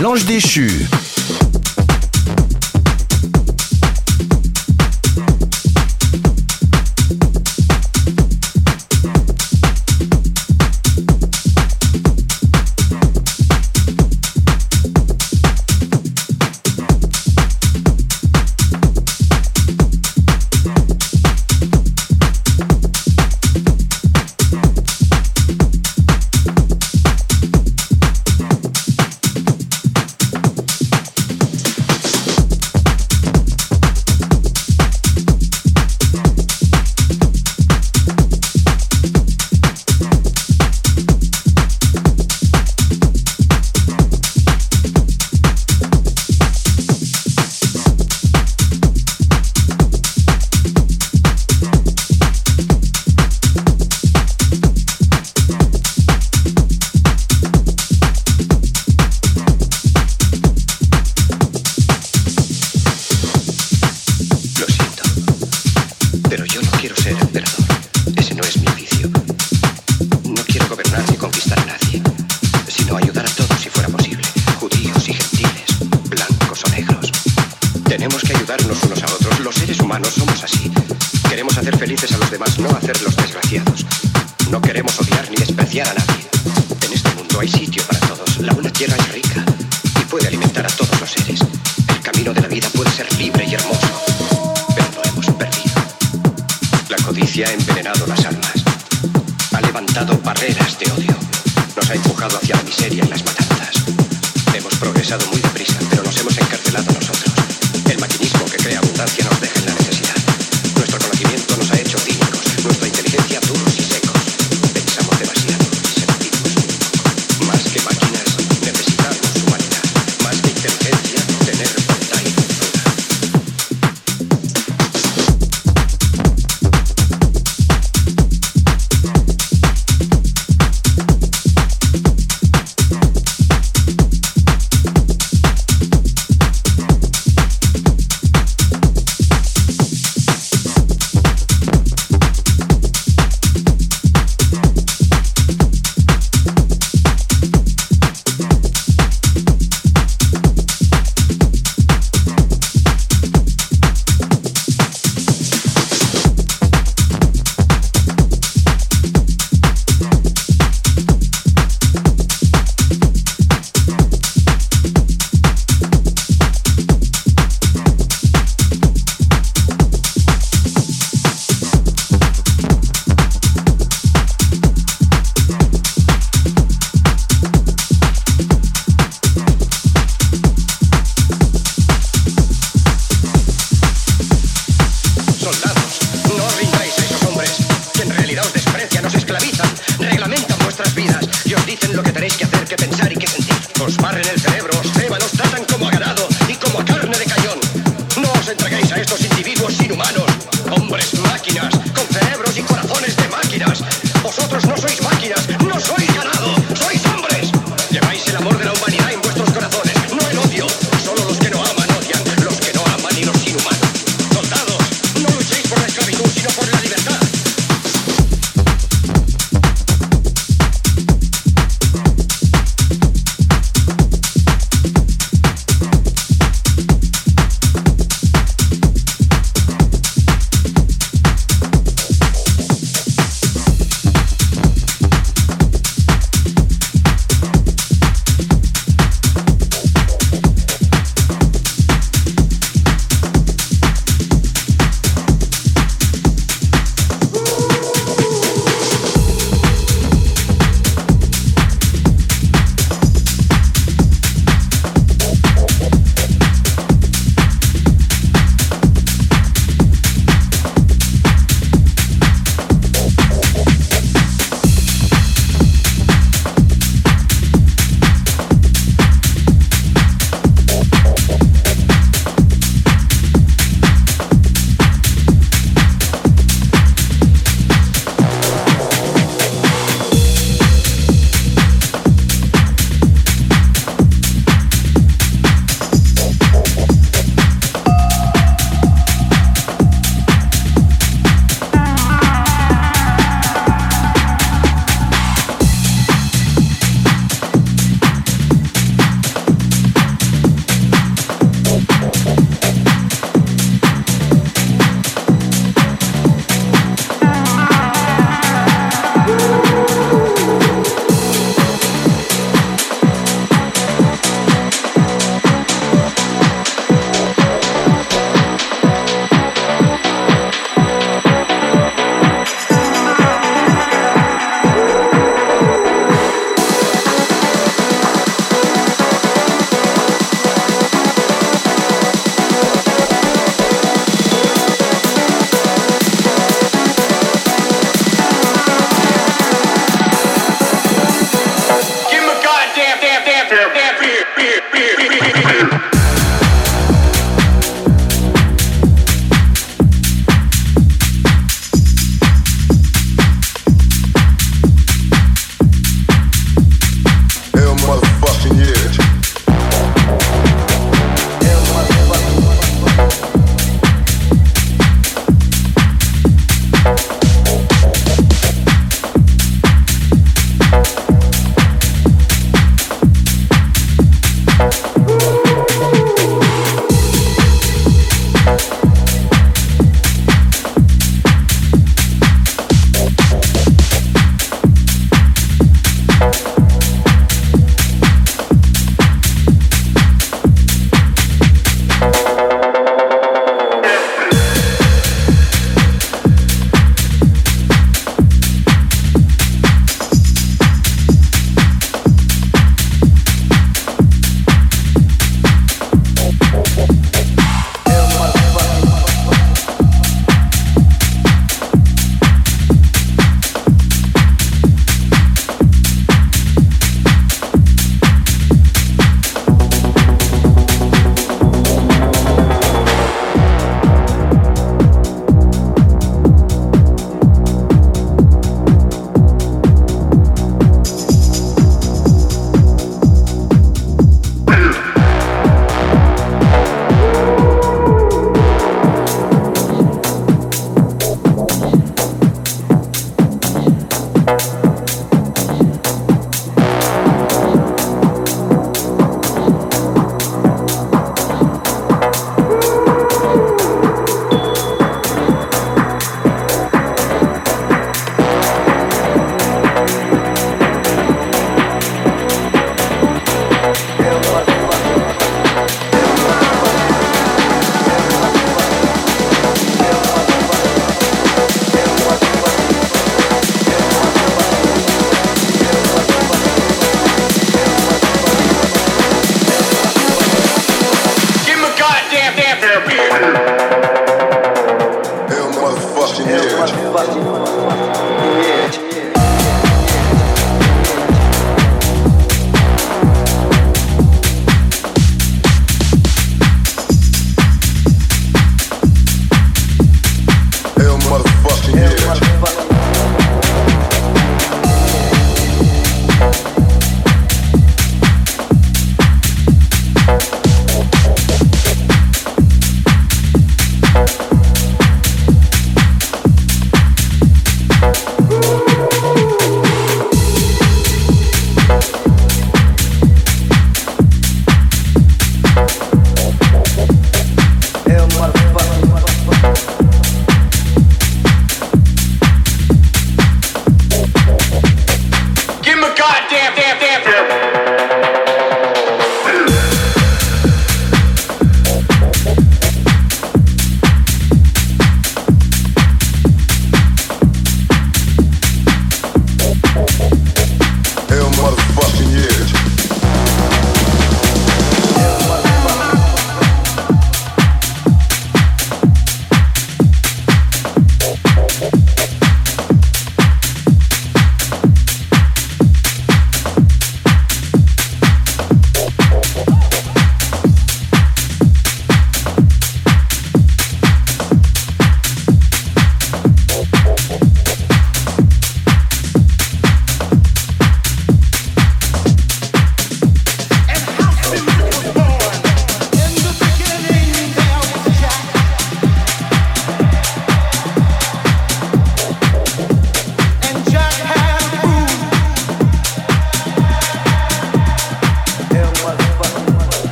L'ange déchu.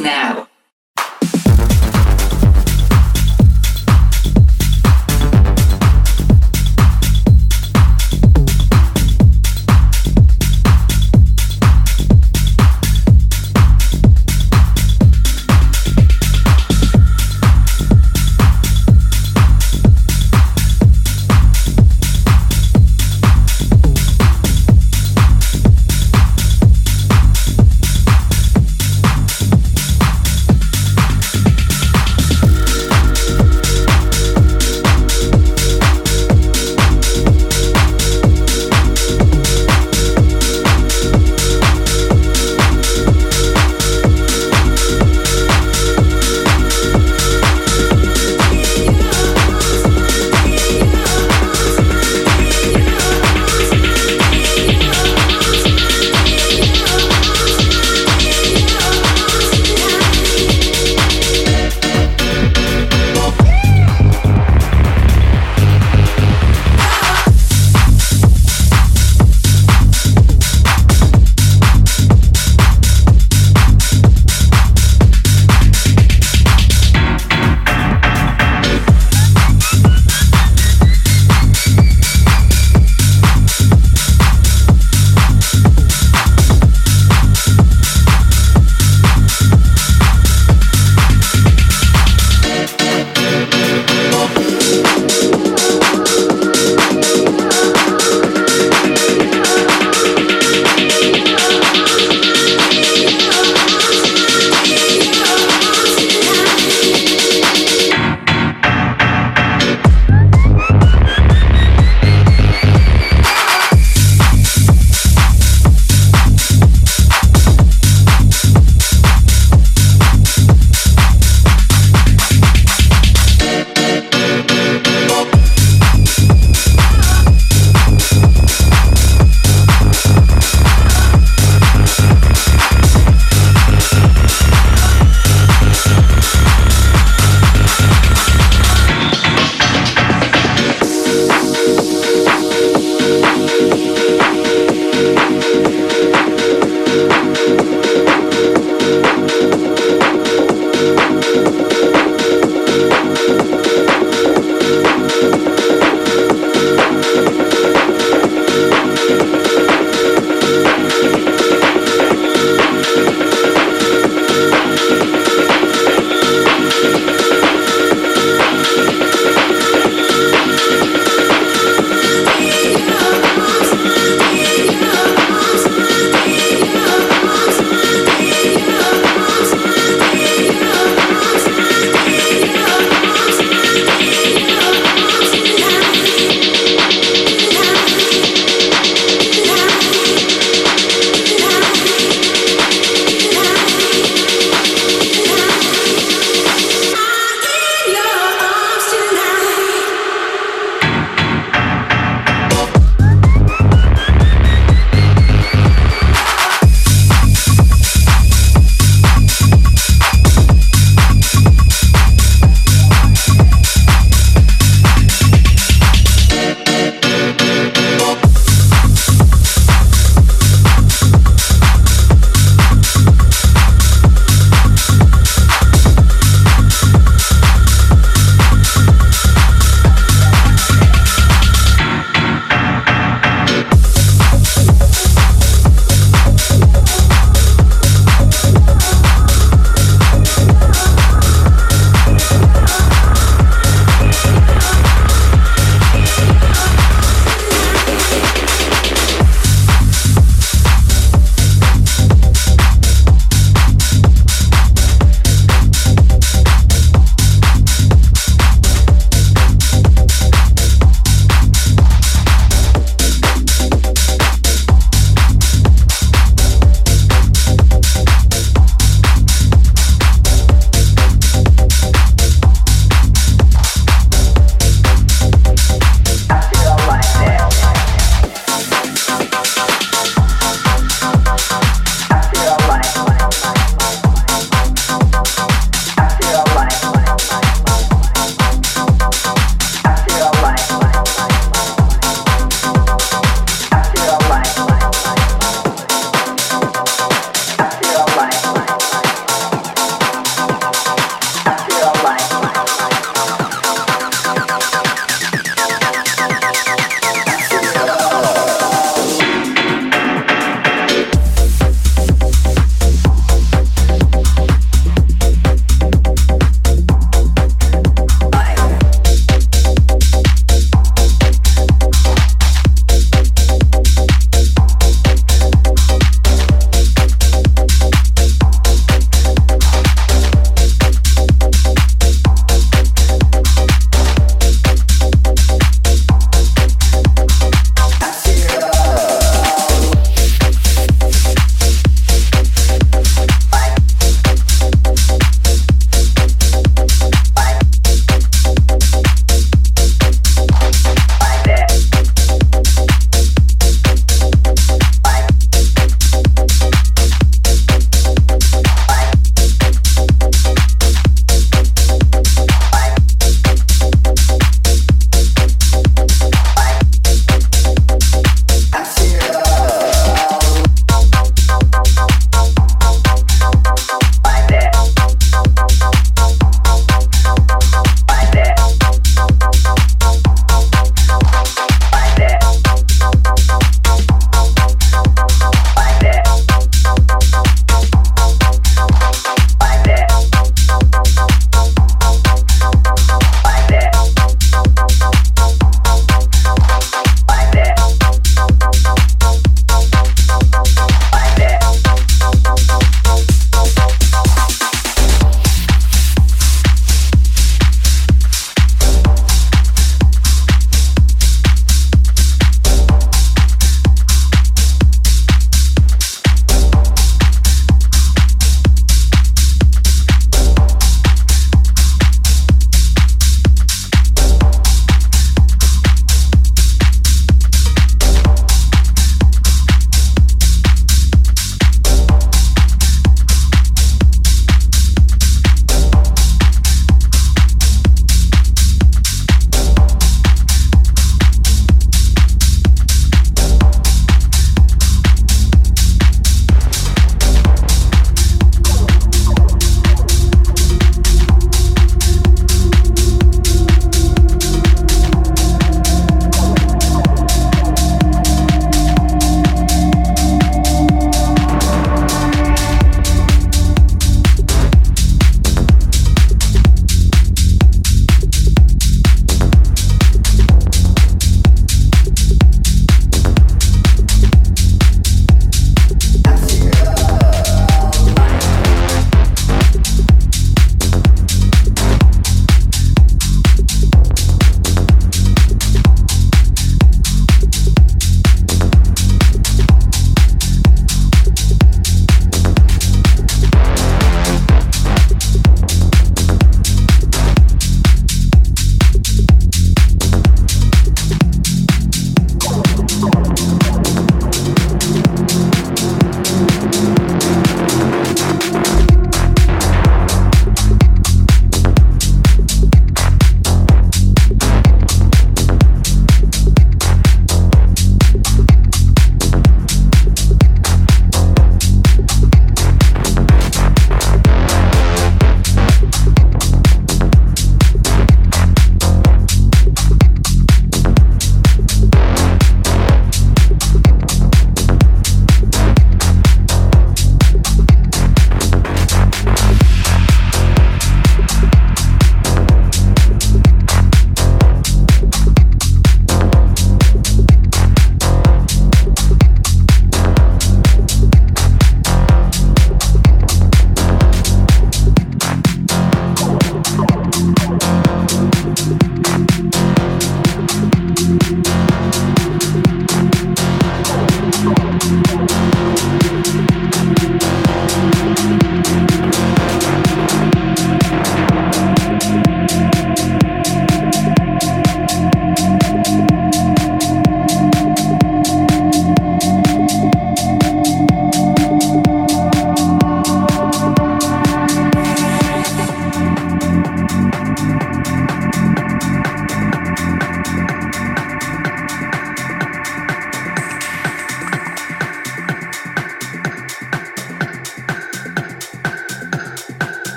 now.